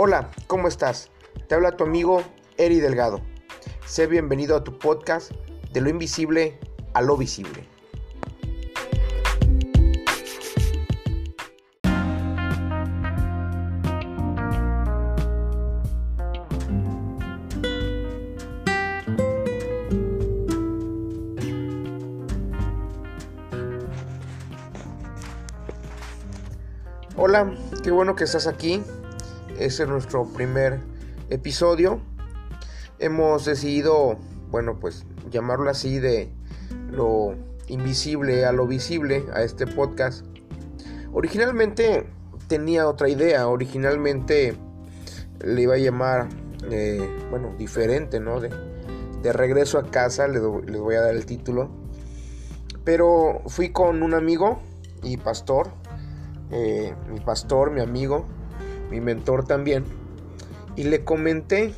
Hola, ¿cómo estás? Te habla tu amigo Eri Delgado. Sé bienvenido a tu podcast de lo invisible a lo visible. Hola, qué bueno que estás aquí. Este es nuestro primer episodio. Hemos decidido, bueno, pues llamarlo así de lo invisible a lo visible a este podcast. Originalmente tenía otra idea. Originalmente le iba a llamar, eh, bueno, diferente, ¿no? De, regreso a casa, les, les voy a dar el título. Pero fui con un amigo y pastor, eh, mi pastor, mi amigo, mi mentor también, y le comenté,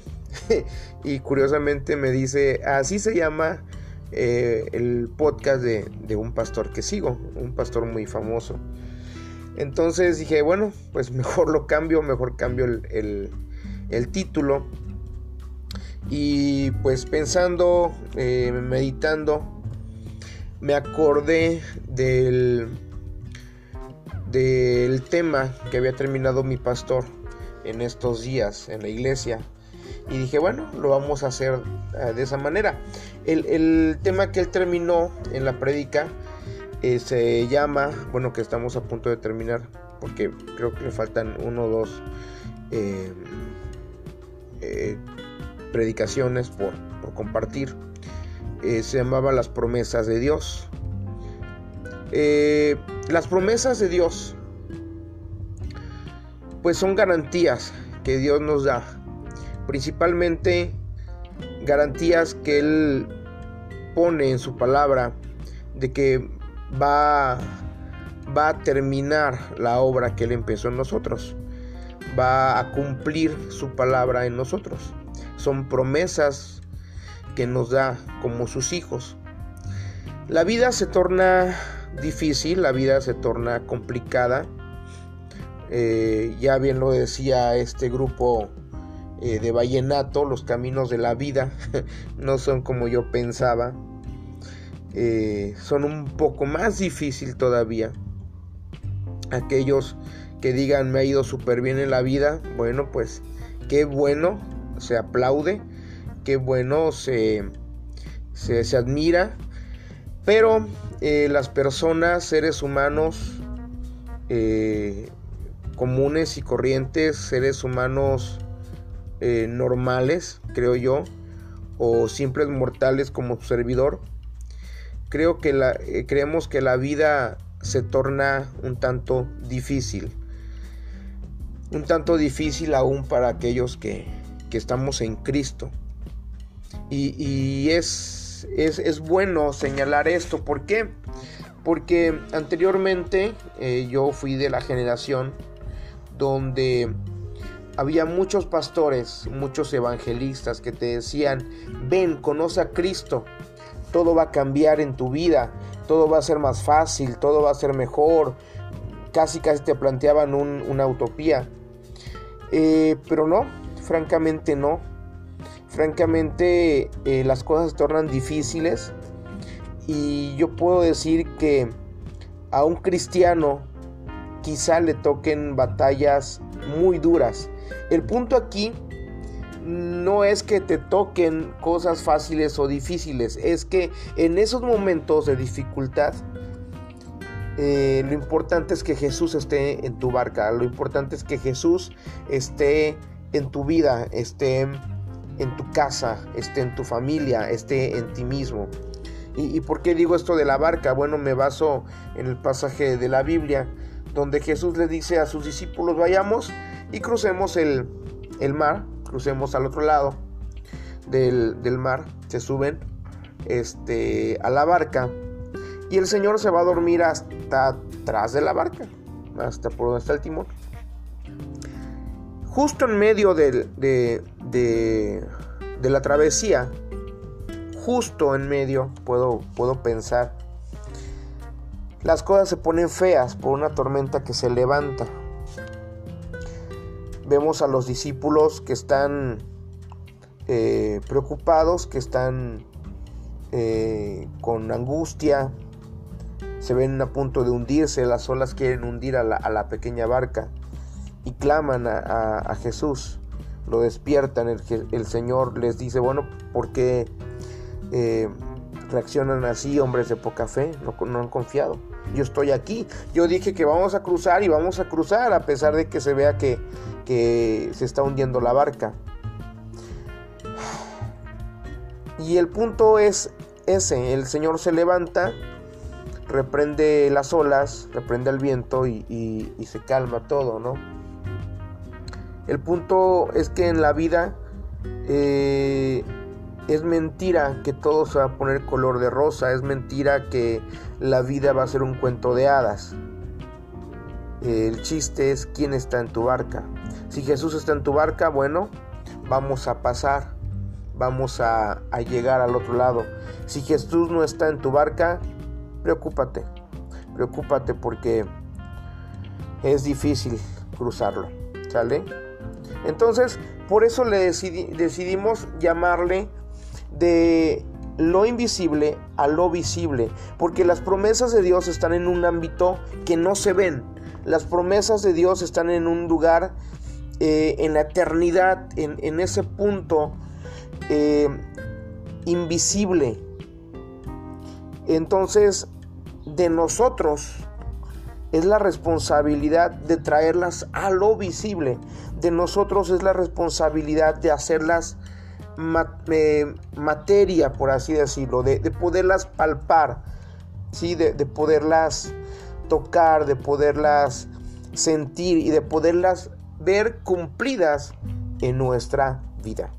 y curiosamente me dice, así se llama eh, el podcast de, de, un pastor que sigo, un pastor muy famoso. Entonces dije, bueno, pues mejor lo cambio, mejor cambio el, el, título. Y pues pensando, eh, meditando, me acordé del del tema que había terminado mi pastor en estos días en la iglesia. Y dije, bueno, lo vamos a hacer uh, de esa manera. El, el, tema que él terminó en la prédica eh, se llama, bueno, que estamos a punto de terminar, porque creo que le faltan uno o dos eh, eh, predicaciones por, por compartir. se llamaba Las promesas de Dios. Eh, las promesas de Dios, pues son garantías que Dios nos da. Principalmente garantías que Él pone en su palabra de que va, va a terminar la obra que Él empezó en nosotros. Va a cumplir su palabra en nosotros. Son promesas que nos da como sus hijos. La vida se torna difícil, la vida se torna complicada. Eh, ya bien lo decía este grupo eh, de Vallenato, los caminos de la vida no son como yo pensaba. Eh, son un poco más difícil todavía. Aquellos que digan me ha ido súper bien en la vida, bueno pues qué bueno, se aplaude, qué bueno se, se, se admira, pero eh, las personas, seres humanos eh, comunes y corrientes, seres humanos eh, normales, creo yo, o simples mortales como servidor, creo que la, creemos que la vida se torna un tanto difícil. Un tanto difícil aún para aquellos que, que estamos en Cristo. Y, y es es, bueno señalar esto. ¿Por qué? Porque anteriormente eh, yo fui de la generación donde había muchos pastores, muchos evangelistas que te decían, ven, conoce a Cristo, todo va a cambiar en tu vida, todo va a ser más fácil, todo va a ser mejor, casi casi te planteaban un, una utopía. Eh, pero no, francamente no francamente eh, las cosas se tornan difíciles y yo puedo decir que a un cristiano quizá le toquen batallas muy duras. El punto aquí no es que te toquen cosas fáciles o difíciles, es que en esos momentos de dificultad eh, lo importante es que Jesús esté en tu barca, lo importante es que Jesús esté en tu vida, esté en tu casa, esté en tu familia, esté en ti mismo. ¿Y, ¿Y, por qué digo esto de la barca? Bueno, me baso en el pasaje de la Biblia, donde Jesús le dice a sus discípulos, vayamos y crucemos el, mar, crucemos al otro lado del, del, mar, se suben este, a la barca y el Señor se va a dormir hasta atrás de la barca, hasta por donde está el timón. Justo en medio de, de, de, la travesía, justo en medio, puedo, puedo pensar, las cosas se ponen feas por una tormenta que se levanta. vemos a los discípulos que están eh, preocupados, que están eh, con angustia, se ven a punto de hundirse, las olas quieren hundir a la, pequeña barca y claman a, Jesús, lo despiertan, el, Señor les dice, bueno, ¿por qué eh, reaccionan así hombres de poca fe? No, han confiado. Yo estoy aquí. Yo dije que vamos a cruzar y vamos a cruzar a pesar de que se vea que, que se está hundiendo la barca. Y el punto es ese, el Señor se levanta, reprende las olas, reprende el viento y, se calma todo, ¿no? El punto es que en la vida eh, es mentira que todo se va a poner color de rosa, es mentira que la vida va a ser un cuento de hadas. El chiste es quién está en tu barca. Si Jesús está en tu barca, bueno, vamos a pasar, vamos a, a llegar al otro lado. Si Jesús no está en tu barca, preocúpate, preocúpate porque es difícil cruzarlo, ¿sale? Entonces, por eso le decidimos llamarle de lo invisible a lo visible, porque las promesas de Dios están en un ámbito que no se ven. Las promesas de Dios están en un lugar, eh, en la eternidad, en, ese punto eh, invisible, entonces, de nosotros es la responsabilidad de traerlas a lo visible. De nosotros es la responsabilidad de hacerlas eh, materia, por así decirlo, de, poderlas palpar, ¿sí? de poderlas tocar, de poderlas sentir y de poderlas ver cumplidas en nuestra vida.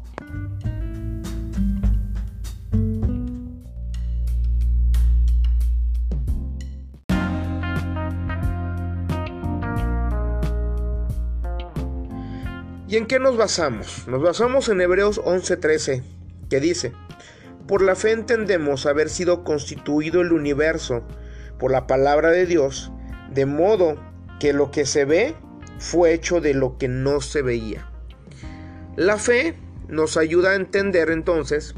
¿Y en qué nos basamos? Nos basamos en Hebreos 11:13, que dice, por la fe entendemos haber sido constituido el universo por la palabra de Dios, de modo que lo que se ve fue hecho de lo que no se veía. La fe nos ayuda a entender entonces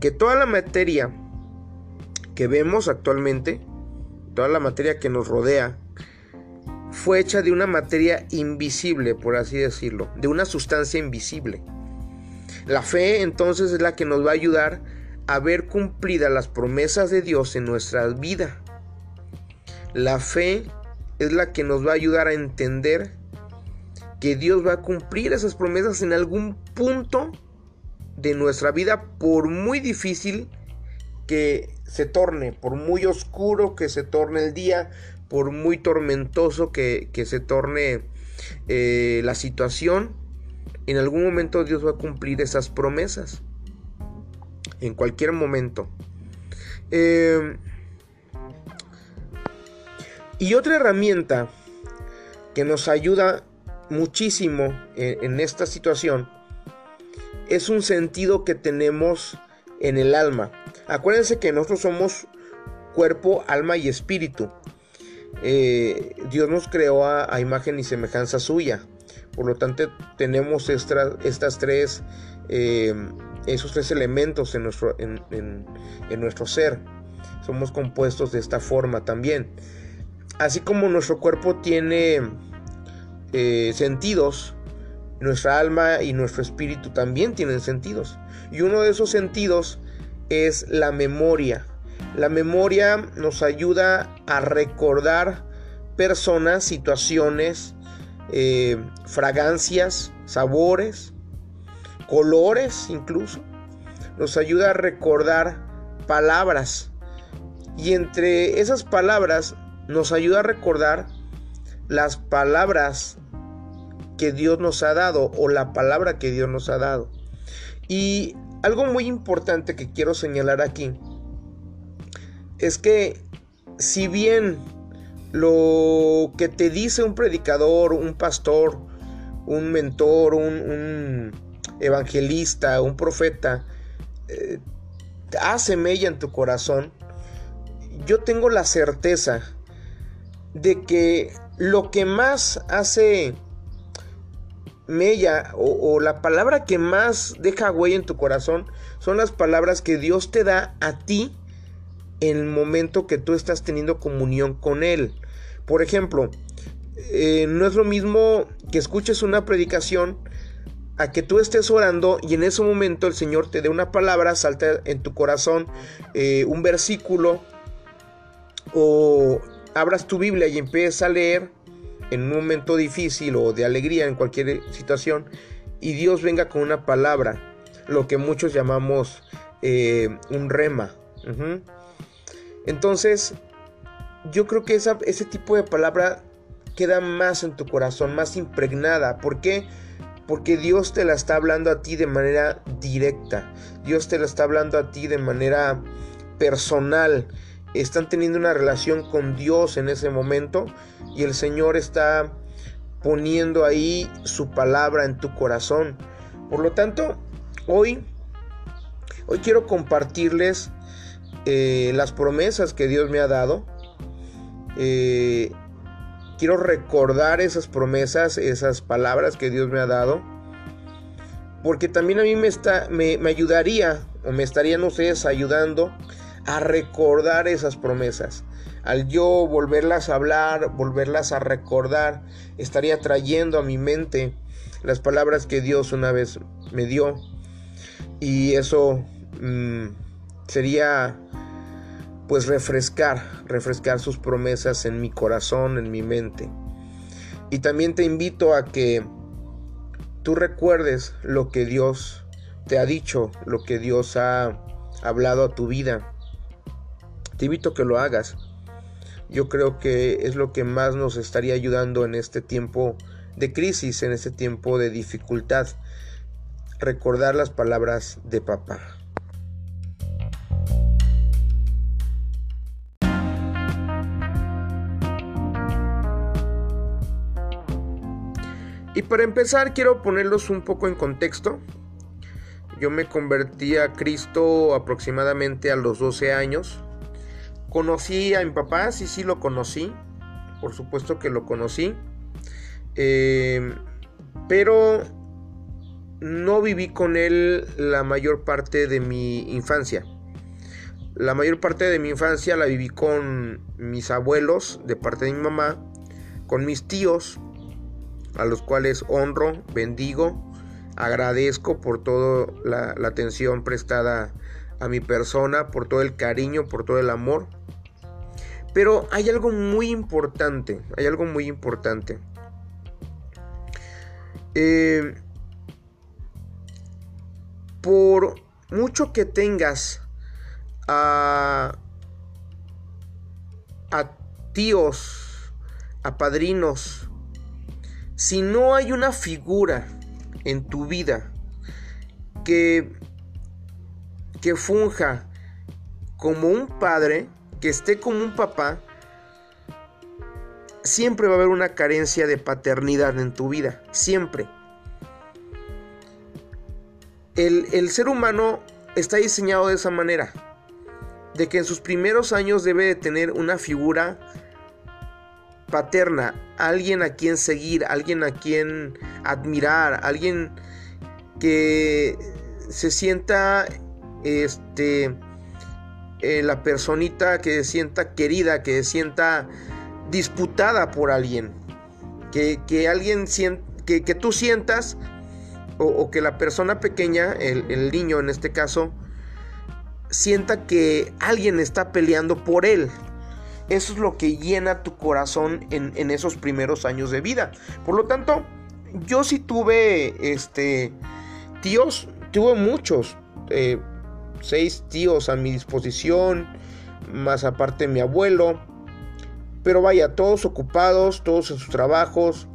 que toda la materia que vemos actualmente, toda la materia que nos rodea, fue hecha de una materia invisible, por así decirlo, de una sustancia invisible. La fe entonces es la que nos va a ayudar a ver cumplidas las promesas de Dios en nuestra vida. La fe es la que nos va a ayudar a entender que Dios va a cumplir esas promesas en algún punto de nuestra vida, por muy difícil que se torne, por muy oscuro que se torne el día, por muy tormentoso que, se torne eh, la situación, en algún momento Dios va a cumplir esas promesas. En cualquier momento. Em, y otra herramienta que nos ayuda muchísimo en, esta situación es un sentido que tenemos en el alma. Acuérdense que nosotros somos cuerpo, alma y espíritu. Eh, Dios nos creó a, imagen y semejanza suya. Por lo tanto, tenemos estas tres, eh, esos tres elementos en nuestro, en, nuestro ser. Somos compuestos de esta forma también. Así como nuestro cuerpo tiene eh, sentidos, nuestra alma y nuestro espíritu también tienen sentidos. Y uno de esos sentidos es la memoria. La memoria nos ayuda a recordar personas, situaciones, eh, fragancias, sabores, colores incluso. Nos ayuda a recordar palabras. Y entre esas palabras nos ayuda a recordar las palabras que Dios nos ha dado o la palabra que Dios nos ha dado. Y algo muy importante que quiero señalar aquí es que si bien lo que te dice un predicador, un pastor, un mentor, un, evangelista, un profeta, eh, hace mella en tu corazón, yo tengo la certeza de que lo que más hace mella o, o, la palabra que más deja huella en tu corazón son las palabras que Dios te da a ti el momento que tú estás teniendo comunión con Él. Por ejemplo, eh, no es lo mismo que escuches una predicación a que tú estés orando y en ese momento el Señor te dé una palabra, salta en tu corazón eh, un versículo o abras tu Biblia y empieces a leer en un momento difícil o de alegría en cualquier situación y Dios venga con una palabra, lo que muchos llamamos eh, un rema. Entonces, yo creo que ese tipo de palabra queda más en tu corazón, más impregnada. ¿Por qué? Porque Dios te la está hablando a ti de manera directa. Dios te la está hablando a ti de manera personal. Están teniendo una relación con Dios en ese momento y el Señor está poniendo ahí su palabra en tu corazón. Por lo tanto, hoy, hoy quiero compartirles eh, las promesas que Dios me ha dado. Eh, quiero recordar esas promesas, esas palabras que Dios me ha dado. Porque también a mí me, está, me, me ayudaría, o me estarían ustedes ayudando a recordar esas promesas. Al yo volverlas a hablar, volverlas a recordar, estaría trayendo a mi mente las palabras que Dios una vez me dio. Y eso mm, sería pues refrescar, refrescar sus promesas en mi corazón, en mi mente. Y también te invito a que tú recuerdes lo que Dios te ha dicho, lo que Dios ha hablado a tu vida. Te invito a que lo hagas. Yo creo que es lo que más nos estaría ayudando en este tiempo de crisis, en este tiempo de dificultad. Recordar las palabras de papá. Y para empezar quiero ponerlos un poco en contexto. Yo me convertí a Cristo aproximadamente a los 12 años. Conocí a mi papá, sí, sí lo conocí. Por supuesto que lo conocí. Eh, pero no viví con él la mayor parte de mi infancia. La mayor parte de mi infancia la viví con mis abuelos de parte de mi mamá, con mis tíos, a los cuales honro, bendigo, agradezco por toda la, atención prestada a mi persona, por todo el cariño, por todo el amor. Pero hay algo muy importante, hay algo muy importante. Eh, por mucho que tengas a, a tíos, a padrinos, si no hay una figura en tu vida que, que funja como un padre, que esté como un papá, siempre va a haber una carencia de paternidad en tu vida, siempre. El, el, ser humano está diseñado de esa manera, de que en sus primeros años debe de tener una figura paterna, alguien a quien seguir, alguien a quien admirar, alguien que se sienta este eh, la personita que se sienta querida, que se sienta disputada por alguien, que, que alguien que, que, tú sientas o, que la persona pequeña, el niño en este caso, sienta que alguien está peleando por él, eso es lo que llena tu corazón en, esos primeros años de vida. Por lo tanto, yo sí tuve este tíos, tuve muchos, eh, seis tíos a mi disposición, más aparte mi abuelo. Pero vaya, todos ocupados, todos en sus trabajos,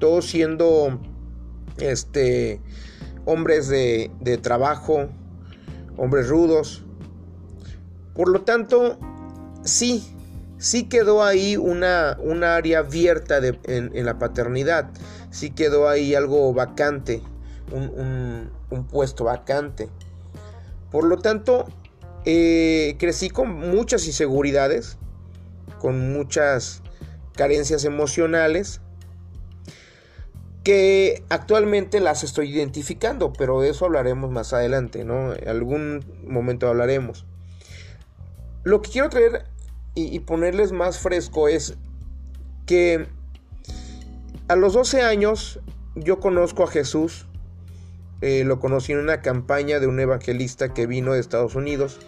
todos siendo este hombres de, de trabajo, hombres rudos. Por lo tanto, sí, sí quedó ahí una, área abierta en, la paternidad, sí quedó ahí algo vacante, un, puesto vacante. Por lo tanto, eh, crecí con muchas inseguridades, con muchas carencias emocionales, que actualmente las estoy identificando, pero de eso hablaremos más adelante, ¿no? En algún momento hablaremos. Lo que quiero traer y, ponerles más fresco es que a los 12 años yo conozco a Jesús, eh, lo conocí en una campaña de un evangelista que vino de Estados Unidos,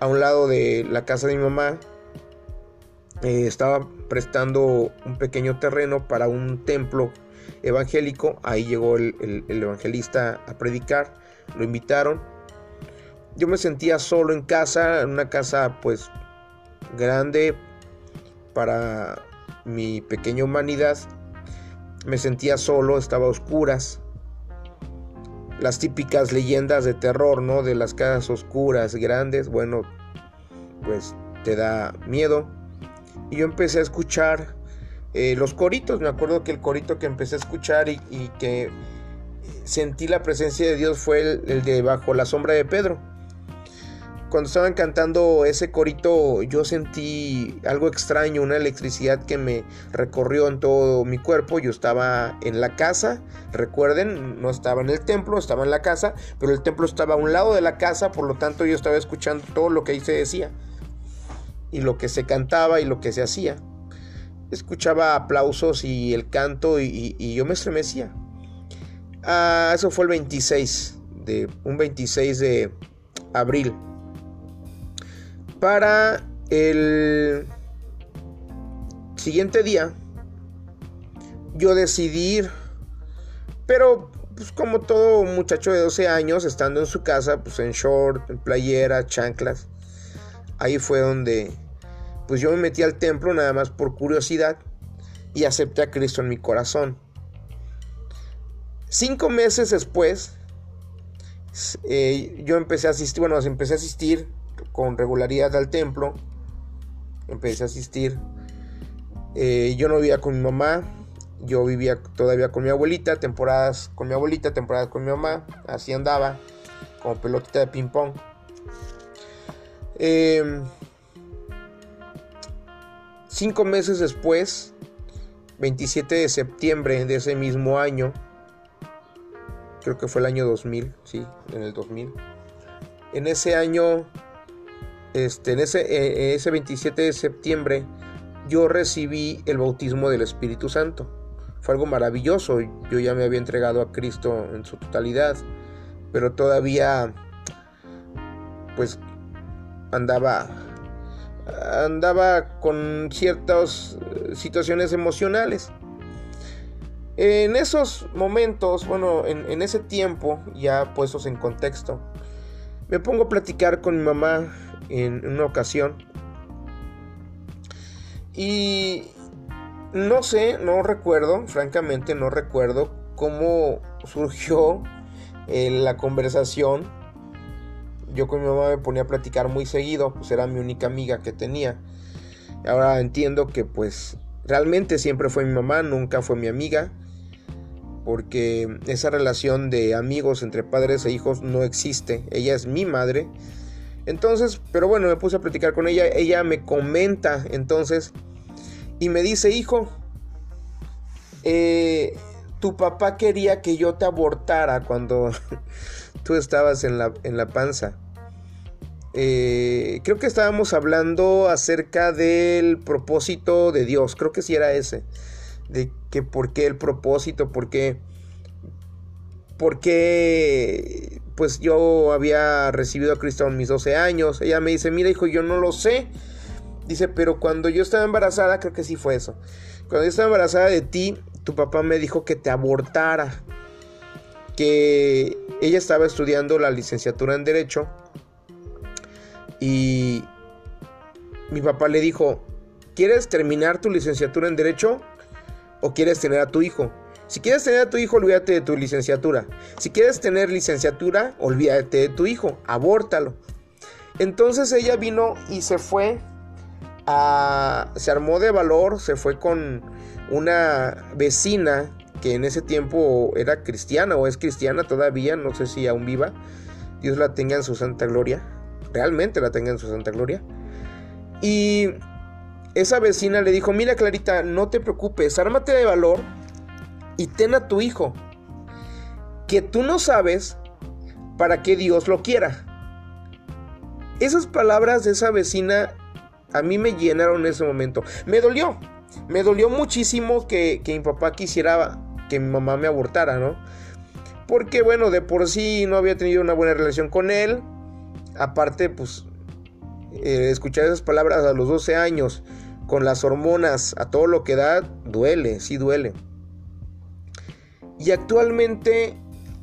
a un lado de la casa de mi mamá, eh, estaba prestando un pequeño terreno para un templo evangélico. Ahí llegó el, evangelista a predicar. Lo invitaron. Yo me sentía solo en casa, en una casa pues grande para mi pequeña humanidad. Me sentía solo, estaba a oscuras. Las típicas leyendas de terror, ¿no? De las casas oscuras, grandes. Bueno, pues te da miedo. Y yo empecé a escuchar eh, los coritos. Me acuerdo que el corito que empecé a escuchar y, que sentí la presencia de Dios fue el, de Bajo la sombra de Pedro. Cuando estaban cantando ese corito yo sentí algo extraño, una electricidad que me recorrió en todo mi cuerpo. Yo estaba en la casa, recuerden, no estaba en el templo, estaba en la casa, pero el templo estaba a un lado de la casa, por lo tanto yo estaba escuchando todo lo que ahí se decía y lo que se cantaba y lo que se hacía. Escuchaba aplausos y el canto y, yo me estremecía. Ah, eso fue el 26 de un 26 de abril. Para el siguiente día yo decidí pero pues como todo muchacho de 12 años, estando en su casa, pues en short, en playera, chanclas, Ahí fue donde pues yo me metí al templo nada más por curiosidad y acepté a Cristo en mi corazón. Cinco meses después, eh, yo empecé a asistir, bueno, empecé a asistir con regularidad al templo. Empecé a asistir. Eh, yo no vivía con mi mamá, yo vivía todavía con mi abuelita, temporadas con mi abuelita, temporadas con mi mamá, así andaba, como pelotita de ping pong. Em, cinco meses después, 27 de septiembre de ese mismo año, creo que fue el año 2000, sí, en el 2000. En ese año, este, en ese, e, ese 27 de septiembre, yo recibí el bautismo del Espíritu Santo. Fue algo maravilloso. Yo ya me había entregado a Cristo en su totalidad, pero todavía, pues andaba andaba con ciertas eh, situaciones emocionales. En esos momentos, bueno, en, ese tiempo, ya puestos en contexto, me pongo a platicar con mi mamá en una ocasión. Y no sé, no recuerdo, francamente no recuerdo cómo surgió eh, la conversación yo con mi mamá me ponía a platicar muy seguido, pues era mi única amiga que tenía. Ahora entiendo que pues realmente siempre fue mi mamá, nunca fue mi amiga, porque esa relación de amigos entre padres e hijos no existe. Ella es mi madre. Entonces, pero bueno, me puse a platicar con ella, ella me comenta entonces y me dice, hijo, eh, tu papá quería que yo te abortara cuando tú estabas en la, en la panza. Eh, creo que estábamos hablando acerca del propósito de Dios. Creo que sí era ese. De que por qué el propósito, por qué. Porque pues yo había recibido a Cristo en mis 12 años. Ella me dice, mira hijo, yo no lo sé. Dice, pero cuando yo estaba embarazada, creo que sí fue eso. Cuando yo estaba embarazada de ti, tu papá me dijo que te abortara que ella estaba estudiando la licenciatura en Derecho y mi papá le dijo, ¿quieres terminar tu licenciatura en Derecho o quieres tener a tu hijo? Si quieres tener a tu hijo, olvídate de tu licenciatura. Si quieres tener licenciatura, olvídate de tu hijo, abórtalo. Entonces ella vino y se fue a... se armó de valor, se fue con una vecina que en ese tiempo era cristiana o es cristiana todavía, no sé si aún viva. Dios la tenga en su santa gloria. Realmente la tenga en su santa gloria. Y esa vecina le dijo, mira Clarita, no te preocupes, ármate de valor y ten a tu hijo, que tú no sabes para qué Dios lo quiera. Esas palabras de esa vecina a mí me llenaron en ese momento. Me dolió, me dolió muchísimo que, mi papá quisiera que mi mamá me abortara, ¿no? Porque bueno, de por sí no había tenido una buena relación con él. Aparte, pues, eh, escuchar esas palabras a los 12 años, con las hormonas, a todo lo que da, duele, sí duele. Y actualmente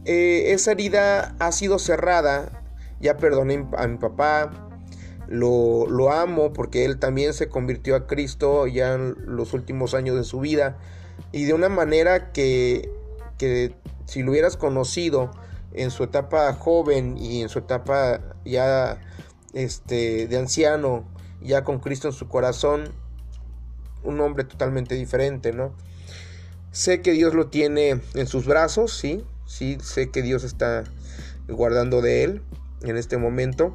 eh, esa herida ha sido cerrada. Ya perdoné a mi papá. Lo, lo, amo porque él también se convirtió a Cristo ya en los últimos años de su vida. Y de una manera que, que si lo hubieras conocido en su etapa joven y en su etapa ya este, de anciano, ya con Cristo en su corazón, un hombre totalmente diferente, ¿no? Sé que Dios lo tiene en sus brazos, sí, sí, sé que Dios está guardando de él en este momento.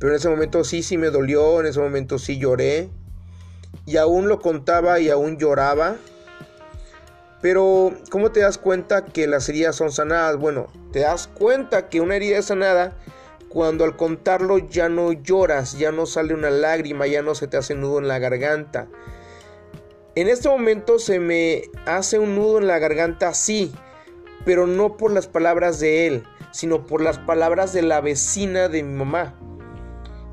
Pero en ese momento sí, sí me dolió, en ese momento sí lloré. Y aún lo contaba y aún lloraba. Pero, ¿cómo te das cuenta que las heridas son sanadas? Bueno, te das cuenta que una herida es sanada cuando al contarlo ya no lloras, ya no sale una lágrima, ya no se te hace nudo en la garganta. En este momento se me hace un nudo en la garganta, sí, pero no por las palabras de él, sino por las palabras de la vecina de mi mamá.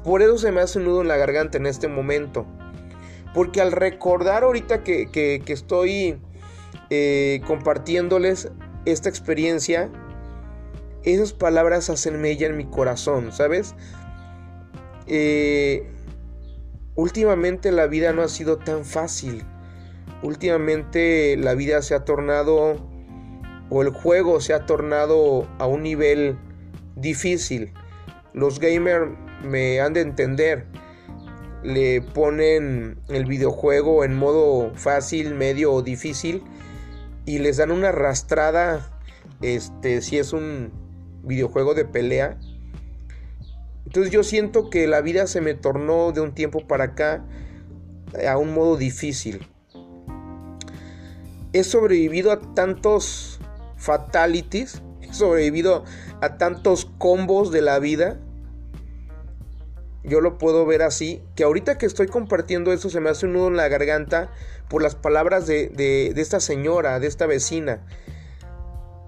Por eso se me hace un nudo en la garganta en este momento. Porque al recordar ahorita que, estoy eh, compartiéndoles esta experiencia, esas palabras hacen mella en mi corazón, ¿sabes? Eh, últimamente la vida no ha sido tan fácil últimamente la vida se ha tornado o el juego se ha tornado a un nivel difícil. Los gamers me han de entender. Le ponen el videojuego en modo fácil, medio o difícil y les dan una arrastrada este si es un videojuego de pelea. Entonces yo siento que la vida se me tornó de un tiempo para acá a un modo difícil he sobrevivido a tantos fatalities, he sobrevivido a tantos combos de la vida. Yo lo puedo ver así, que ahorita que estoy compartiendo eso se me hace un nudo en la garganta por las palabras de, esta señora, de esta vecina.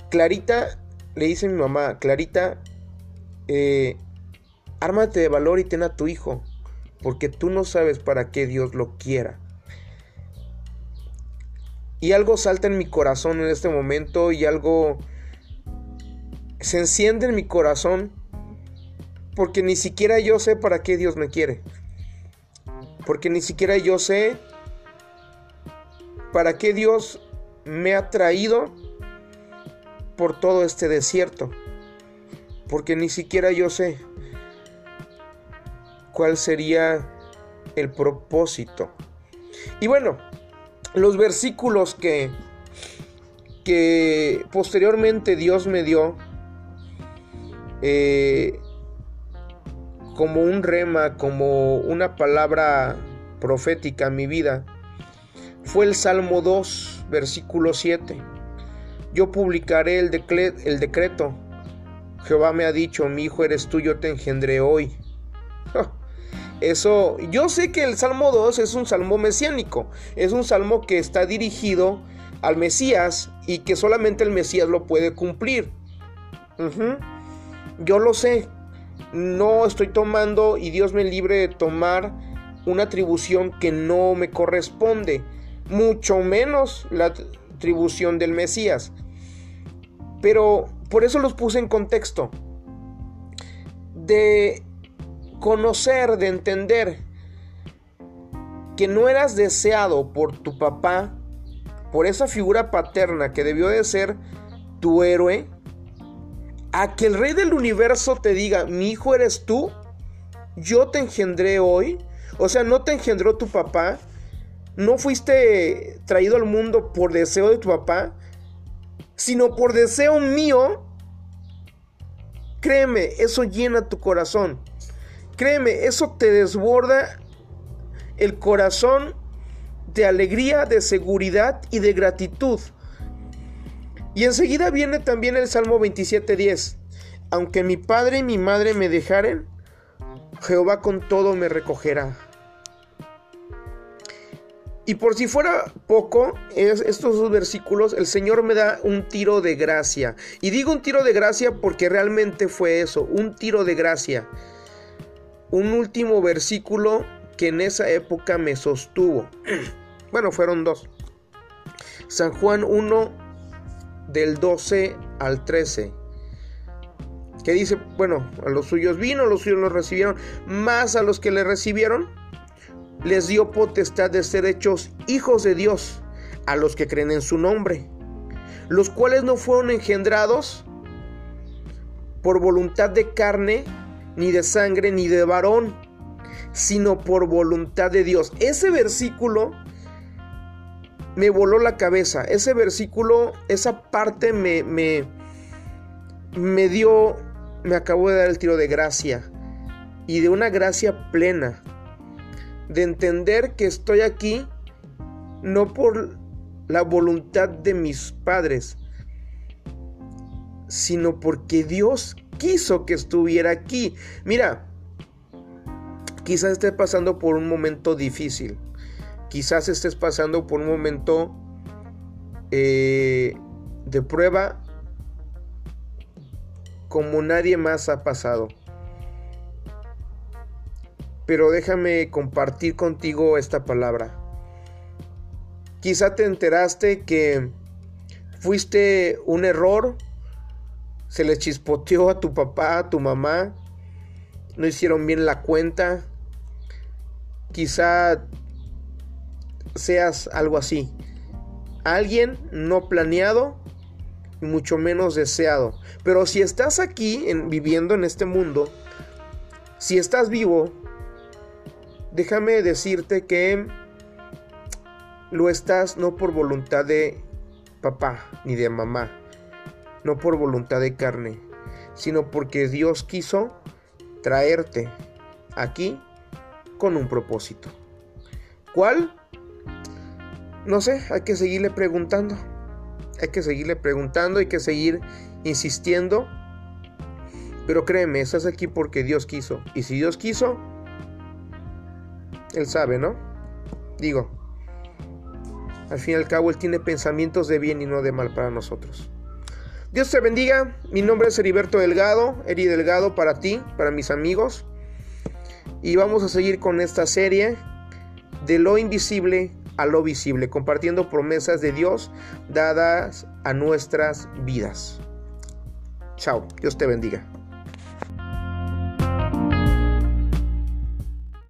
Clarita, le dice mi mamá, Clarita, eh, ármate de valor y ten a tu hijo, porque tú no sabes para qué Dios lo quiera. Y algo salta en mi corazón en este momento y algo se enciende en mi corazón porque ni siquiera yo sé para qué Dios me quiere. Porque ni siquiera yo sé para qué Dios me ha traído por todo este desierto. Porque ni siquiera yo sé cuál sería el propósito. Y bueno, los versículos que, que posteriormente Dios me dio eh, como un rema, como una palabra profética en mi vida, fue el Salmo 2, versículo 7. Yo publicaré el, el decreto. Jehová me ha dicho, mi hijo eres tú, yo te engendré hoy. Eso, yo sé que el Salmo 2 es un salmo mesiánico, es un salmo que está dirigido al Mesías y que solamente el Mesías lo puede cumplir. Yo lo sé, no estoy tomando y Dios me libre de tomar una atribución que no me corresponde, mucho menos la atribución del Mesías. Pero por eso los puse en contexto. De conocer, de entender que no eras deseado por tu papá, por esa figura paterna que debió de ser tu héroe, a que el rey del universo te diga, mi hijo eres tú, yo te engendré hoy, o sea, no te engendró tu papá, no fuiste traído al mundo por deseo de tu papá, sino por deseo mío, créeme, eso llena tu Créeme, eso te desborda el corazón de alegría, de seguridad y de gratitud. Y enseguida viene también el Salmo 27.10. Aunque mi padre y mi madre me dejaren, Jehová con todo me recogerá. Y por si fuera poco, estos dos versículos, el Señor me da un tiro de gracia. Y digo un tiro de gracia porque realmente fue eso, un tiro de gracia. Un último versículo que en esa época me sostuvo. Bueno, fueron dos. San Juan 1 del 12 al 13. Que dice, bueno, a los suyos vino, los suyos los recibieron, más a los que le recibieron les dio potestad de ser hechos hijos de Dios a los que creen en su nombre, los cuales no fueron engendrados por voluntad de carne, ni de sangre, ni de varón, sino por voluntad de Dios. Ese versículo me voló la cabeza. Ese versículo, esa parte me, me, me dio, me acabó de dar el tiro de gracia. Y de una gracia plena de entender que estoy aquí no por la voluntad de mis padres, sino porque Dios quiso que estuviera aquí. Mira, quizás estés pasando por un momento difícil, quizás estés pasando por un momento eh, de prueba como nadie más ha pasado pero déjame compartir contigo esta palabra. Quizá te enteraste que fuiste un error, se le chispoteó a tu papá, a tu mamá, no hicieron bien la cuenta, quizá seas algo así. Alguien no planeado y mucho menos deseado. Pero si estás aquí viviendo en este mundo, si estás vivo, déjame decirte que lo estás no por voluntad de papá ni de mamá, no por voluntad de carne, sino porque Dios quiso traerte aquí con un propósito. ¿Cuál? No sé, hay que seguirle preguntando. Hay que seguirle preguntando, hay que seguir insistiendo. Pero créeme, estás aquí porque Dios quiso. Y si Dios quiso, él sabe, ¿no? Digo, al fin y al cabo Él tiene pensamientos de bien y no de mal para nosotros. Dios te bendiga. Mi nombre es Heriberto Delgado, Eri Delgado para ti, para mis amigos. Y vamos a seguir con esta serie de lo invisible a lo visible, compartiendo promesas de Dios dadas a nuestras vidas. Chao, Dios te bendiga.